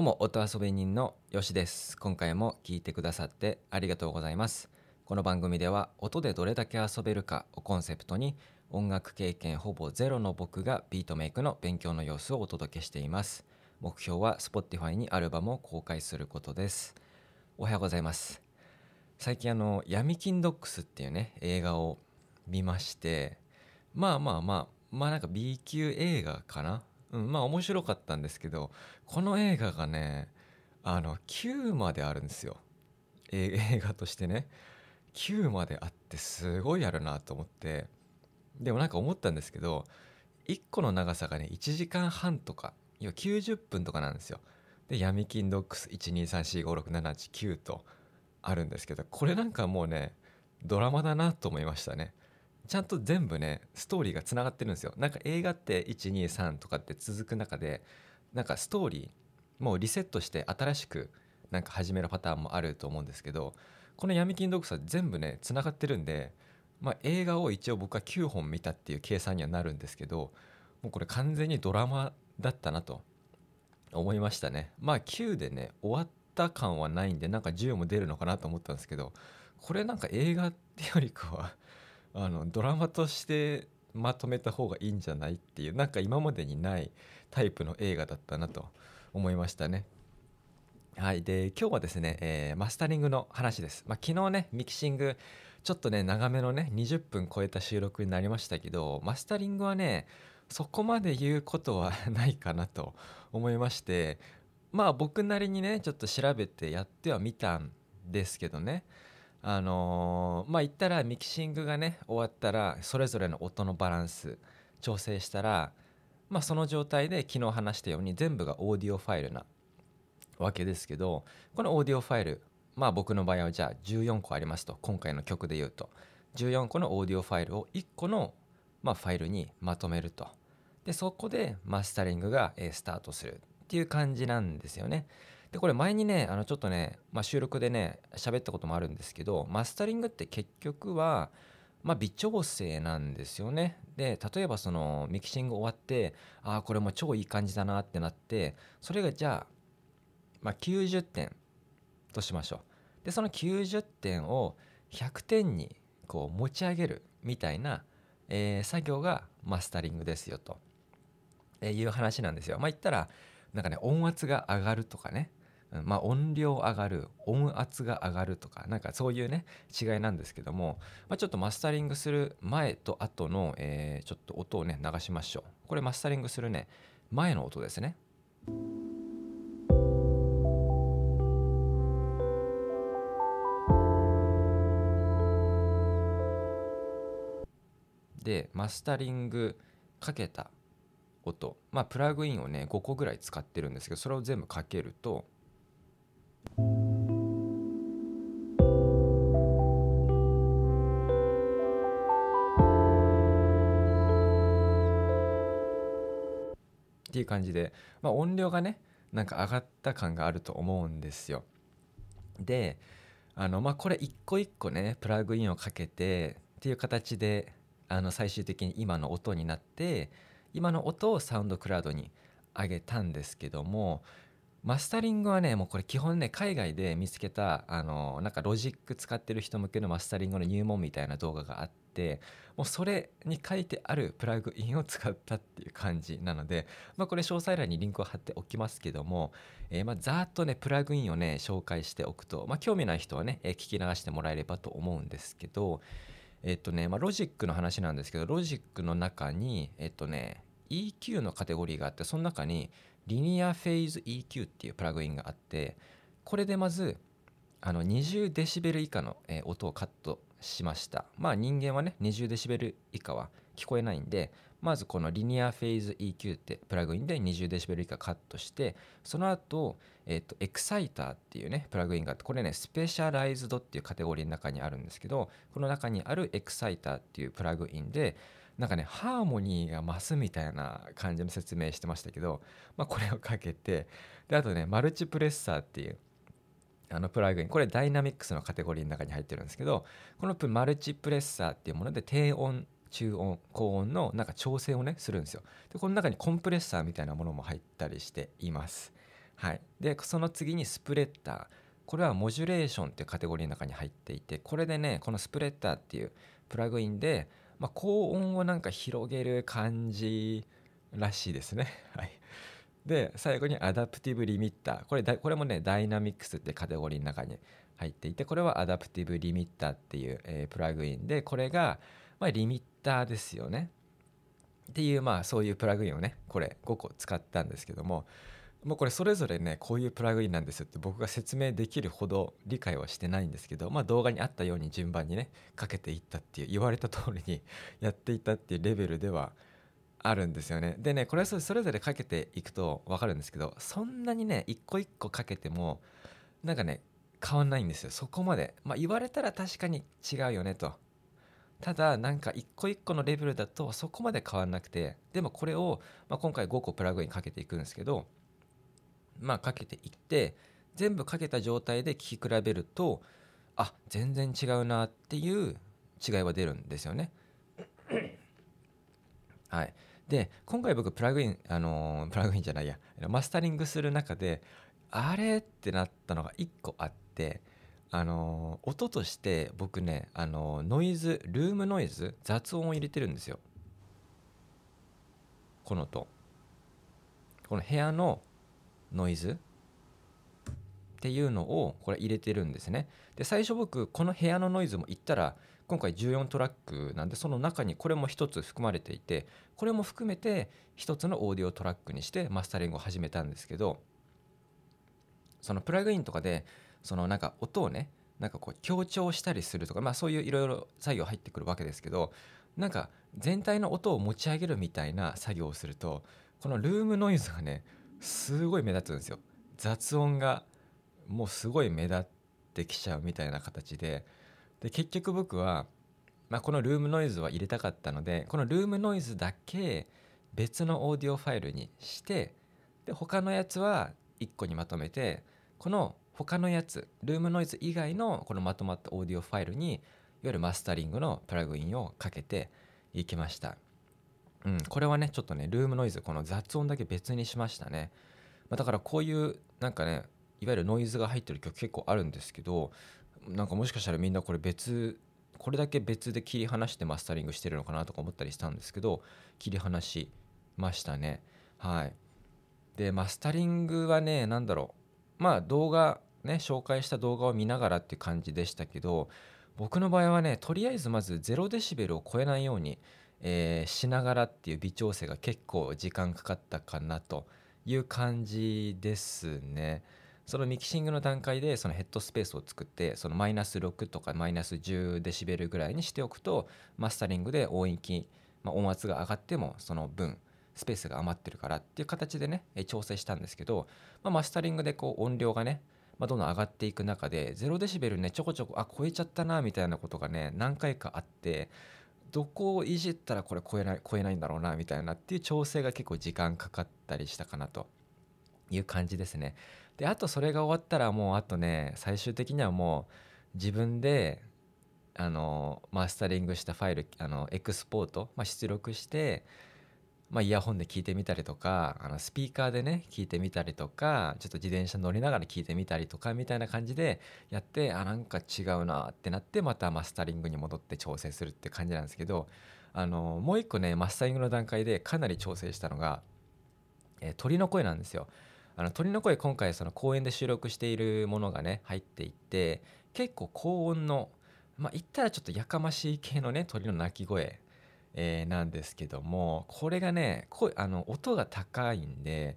どうも音遊び人のよしです。今回も聞いてくださってありがとうございます。この番組では音でどれだけ遊べるかをコンセプトに音楽経験ほぼゼロの僕がビートメイクの勉強の様子をお届けしています。目標は Spotify にアルバムを公開することです。おはようございます。最近あの闇金ドックスっていうね映画を見ましてまあまあまあまあなんか B 級映画かなうんまあ面白かったんですけどこの映画がねあの9まであるんですよ。映画としてね。9まであってすごいあるなと思って。でもなんか思ったんですけど1個の長さがね1時間半とか要は90分とかなんですよ。で闇金ドックス123456789とあるんですけどこれなんかもうねドラマだなと思いましたね。ちゃんと全部ねストーリーがつながってるんですよ。なんか映画って123とかって続く中でなんかストーリーもうリセットして新しくなんか始めるパターンもあると思うんですけどこの闇金ドックスは全部ねつながってるんで、まあ、映画を一応僕は9本見たっていう計算にはなるんですけどもうこれ完全にドラマだったなと思いましたね。まあ9でね終わった感はないんでなんか10も出るのかなと思ったんですけどこれなんか映画ってよりかはあのドラマとしてまとめた方がいいんじゃないっていうなんか今までにないタイプの映画だったなと思いましたね。はい、で今日はですね、えー、マスタリングの話です。まあ、昨日ねミキシングちょっとね長めのね20分超えた収録になりましたけどマスタリングはねそこまで言うことはないかなと思いましてまあ僕なりにねちょっと調べてやってはみたんですけどねあのー、まあ言ったらミキシングがね終わったらそれぞれの音のバランス調整したらまあその状態で昨日話したように全部がオーディオファイルなわけですけどこのオーディオファイルまあ僕の場合はじゃあ14個ありますと今回の曲で言うと14個のオーディオファイルを1個のまあファイルにまとめるとでそこでマスタリングがスタートするっていう感じなんですよね。でこれ前にねあのちょっとね、まあ、収録でね喋ったこともあるんですけどマスタリングって結局はまあ、微調整なんですよね。で例えばそのミキシング終わってああこれも超いい感じだなってなってそれがじゃあ、まあ、90点としましょう。でその90点を100点にこう持ち上げるみたいな、えー、作業がマスタリングですよと、えいう話なんですよ。まあ言ったらなんかね音圧が上がるとかねまあ、音量上がる音圧が上がるとかなんかそういうね違いなんですけども、まあ、ちょっとマスタリングする前と後の、えー、ちょっと音をね流しましょう。これマスタリングするね前の音ですね。でマスタリングかけた音。まあプラグインをね5個ぐらい使ってるんですけどそれを全部かけるとっていう感じで、まあ、音量がねなんか上がった感があると思うんですよ。であのまあこれ一個一個ねプラグインをかけてっていう形であの最終的に今の音になって今の音をサウンドクラウドに上げたんですけどもマスタリングはねもうこれ基本ね海外で見つけたあのなんかロジック使ってる人向けのマスタリングの入門みたいな動画があってもうそれに書いてあるプラグインを使ったっていう感じなので、まあ、これ詳細欄にリンクを貼っておきますけども、えー、まあざっとねプラグインをね紹介しておくと、まあ、興味ない人はね、えー、聞き流してもらえればと思うんですけどえっとね、まあ、ロジックの話なんですけどロジックの中にえっとね EQ のカテゴリーがあってその中にリニアフェイズ EQ っていうプラグインがあってこれでまずあの20デシベル以下の、え音をカットしました。まあ人間はね20デシベル以下は聞こえないんでまずこのリニアフェイズ EQ ってプラグインで20デシベル以下カットしてその後、えっとエクサイターっていうねプラグインがあってこれねスペシャライズドっていうカテゴリーの中にあるんですけどこの中にあるエクサイターっていうプラグインでなんかねハーモニーが増すみたいな感じの説明してましたけど、まあ、これをかけてであとねマルチプレッサーっていうあのプラグインこれダイナミックスのカテゴリーの中に入ってるんですけどこのマルチプレッサーっていうもので低音中音高音のなんか調整をねするんですよ。でこの中にコンプレッサーみたいなものも入ったりしています。はい。でその次にスプレッダー。これはモジュレーションっていうカテゴリーの中に入っていてこれでねこのスプレッダーっていうプラグインで、まあ、高音をなんか広げる感じらしいですね。はい、で最後に Adaptive Limiter これこれもねダイナミックスってカテゴリーの中に入っていてこれは Adaptive Limiter っていう、えー、プラグインでこれが、まあ、リミッターですよね。っていうまあそういうプラグインをねこれ5個使ったんですけどももうこれそれぞれねこういうプラグインなんですって僕が説明できるほど理解はしてないんですけど、まあ、動画にあったように順番にねかけていったっていう言われた通りに やっていたっていうレベルではあるんですよね。でねこれはそれぞれかけていくと分かるんですけどそんなにね一個一個かけてもなんかね変わんないんですよそこまで。まあ、言われたら確かに違うよねと。ただなんか一個一個のレベルだとそこまで変わんなくてでもこれを、まあ、今回5個プラグインかけていくんですけどまあ、かけていって全部かけた状態で聴き比べるとあ全然違うなっていう違いは出るんですよね。はい、で今回僕プラグインあのー、プラグインじゃないや。マスタリングする中であれってなったのが1個あってあのー、音として僕ね、あのー、ノイズルームノイズ雑音を入れてるんですよ。この音。この部屋のノイズ？っていうのをこれ入れてるんですね。で最初僕この部屋のノイズも言ったら今回14トラックなんでその中にこれも一つ含まれていてこれも含めて一つのオーディオトラックにしてマスタリングを始めたんですけどそのプラグインとかでそのなんか音をねなんかこう強調したりするとかまあそういういろいろ作業入ってくるわけですけどなんか全体の音を持ち上げるみたいな作業をするとこのルームノイズがねすごい目立つんですよ。雑音がもうすごい目立ってきちゃうみたいな形で。で結局僕は、まあ、このルームノイズは入れたかったのでこのルームノイズだけ別のオーディオファイルにしてで他のやつは1個にまとめてこの他のやつルームノイズ以外のこのまとまったオーディオファイルにいわゆるマスタリングのプラグインをかけていきました。うん、これはねちょっとねルームノイズこの雑音だけ別にしましたね、まあ、だからこういうなんかねいわゆるノイズが入ってる曲結構あるんですけどなんかもしかしたらみんなこれ別これだけ別で切り離してマスタリングしてるのかなとか思ったりしたんですけど切り離しましたね。はい。でマスタリングはね何だろう。まあ動画ね紹介した動画を見ながらって感じでしたけど僕の場合はねとりあえずまず0デシベルを超えないようにえー、しながらっていう微調整が結構時間かかったかなという感じですね。そのミキシングの段階でそのヘッドスペースを作ってそのマイナス6とかマイナス10デシベルぐらいにしておくとマスタリングで音域、まあ、音圧が上がってもその分スペースが余ってるからっていう形でね調整したんですけど、まあ、マスタリングでこう音量がね、まあ、どんどん上がっていく中で0デシベルねちょこちょこあ超えちゃったなみたいなことがね何回かあってどこをいじったらこれ超えない超えないんだろうなみたいなっていう調整が結構時間かかったりしたかなという感じですね。であとそれが終わったらもうあとね最終的にはもう自分であのマスタリングしたファイルあのエクスポート、まあ、出力してまあ、イヤホンで聞いてみたりとかあのスピーカーでね聞いてみたりとかちょっと自転車乗りながら聞いてみたりとかみたいな感じでやってあなんか違うなってなってまたマスタリングに戻って調整するって感じなんですけどあのもう一個ねマスタリングの段階でかなり調整したのが、えー、鳥の声なんですよ。あの鳥の声今回その公園で収録しているものがね入っていて結構高音のまあ言ったらちょっとやかましい系のね鳥の鳴き声えー、なんですけどもこれがねあの音が高いんで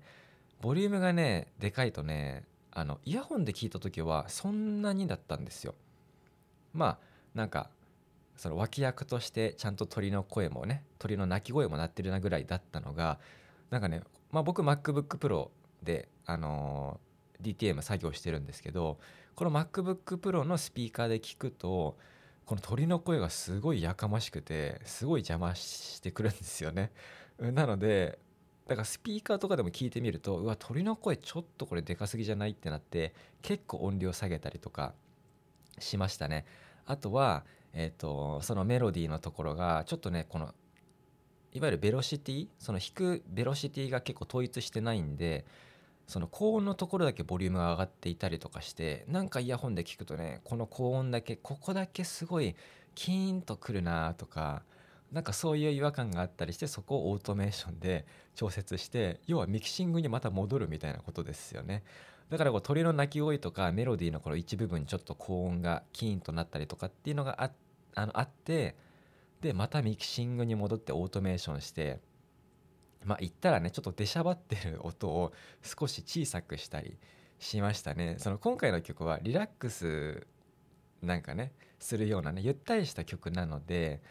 ボリュームがねでかいとねあのイヤホンで聞いた時はそんなにだったんですよ。まあなんかその脇役としてちゃんと鳥の声もね鳥の鳴き声も鳴ってるなぐらいだったのがなんかね、まあ、僕 MacBookPro で、あのー、DTM 作業してるんですけどこの MacBookPro のスピーカーで聞くとこの鳥の声がすごいやかましくてすごい邪魔してくるんですよね。なのでだからスピーカーとかでも聞いてみるとうわ鳥の声ちょっとこれでかすぎじゃないってなって結構音量下げたりとかしましたね。あとは、えーと、そのメロディーのところがちょっとねこのいわゆるベロシティその弾くベロシティが結構統一してないんでその高音のところだけボリュームが上がっていたりとかしてなんかイヤホンで聞くとねこの高音だけここだけすごいキーンとくるなとかなんかそういう違和感があったりしてそこをオートメーションで調節して要はミキシングにまた戻るみたいなことですよね。だからこう鳥の鳴き声とかメロディーのこの一部分ちょっと高音がキーンとなったりとかっていうのがああのあってでまたミキシングに戻ってオートメーションしてまあ言ったらねちょっと出しゃばってる音を少し小さくしたりしましたね。その今回の曲はリラックスなんかねするようなねゆったりした曲なので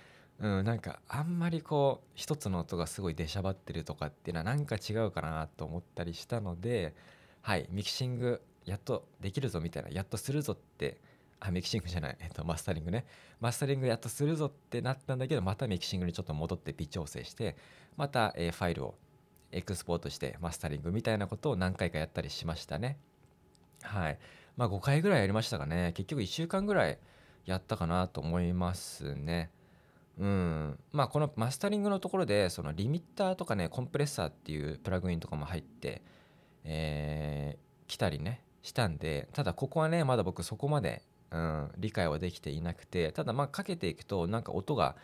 うん、なんかあんまりこう一つの音がすごい出しゃばってるとかっていうのはなんか違うかなと思ったりしたのではいミキシングやっとできるぞみたいなやっとするぞってあミキシングじゃない、えっと、マスタリングね。マスタリングやっとするぞってなったんだけどまたミキシングにちょっと戻って微調整してまた、えー、ファイルをエクスポートしてマスタリングみたいなことを何回かやったりしましたね。はい。まあ5回ぐらいやりましたかね。結局1週間ぐらいやったかなと思いますね。うん、まあこのマスタリングのところでそのリミッターとかねコンプレッサーっていうプラグインとかも入って、えー、来たりねしたんでただここはねまだ僕そこまで、うん、理解はできていなくてただまあかけていくとなんか音が、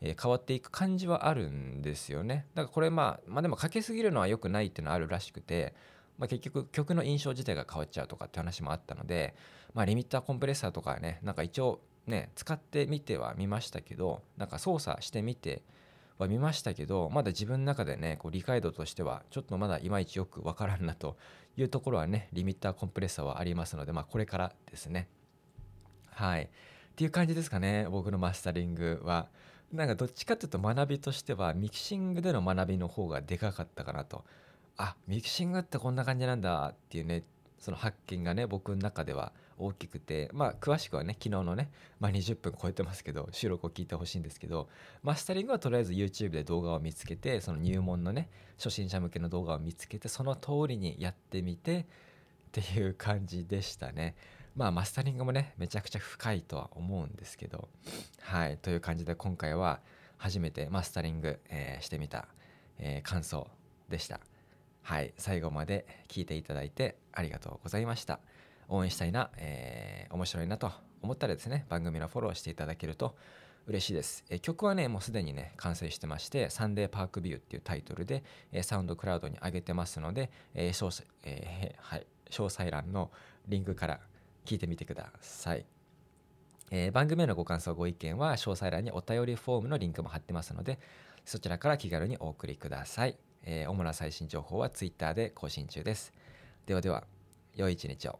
え変わっていく感じはあるんですよね。だからこれまあまあでもかけすぎるのは良くないっていうのはあるらしくて、まあ、結局曲の印象自体が変わっちゃうとかって話もあったので、まあ、リミッターコンプレッサーとかねなんか一応ね使ってみてはみましたけどなんか操作してみては見ましたけどまだ自分の中でねこう理解度としてはちょっとまだいまいちよくわからんなというところはねリミッターコンプレッサーはありますのでまあこれからですね。はい。っていう感じですかね僕のマスタリングは。なんかどっちかっていうと学びとしてはミキシングでの学びの方がでかかったかなと。あミキシングってこんな感じなんだっていうねその発見がね僕の中では大きくてまあ詳しくはね昨日のね、まあ、20分超えてますけど収録を聞いてほしいんですけどマスタリングはとりあえず YouTube で動画を見つけてその入門のね初心者向けの動画を見つけてその通りにやってみてっていう感じでしたね。まあマスタリングもねめちゃくちゃ深いとは思うんですけどはいという感じで今回は初めてマスタリング、えー、してみた、えー、感想でしたはい最後まで聞いていただいてありがとうございました。応援したいな、えー、面白いなと思ったらですね、番組のフォローしていただけると嬉しいです。え、曲はね、もうすでにね、完成してまして、サンデーパークビューっていうタイトルで、え、サウンドクラウドに上げてますので、えー詳細えーはい、詳細欄のリンクから聞いてみてください。えー、番組へのご感想、ご意見は詳細欄にお便りフォームのリンクも貼ってますので、そちらから気軽にお送りください。えー、主な最新情報は Twitter で更新中です。ではでは、良い一日を。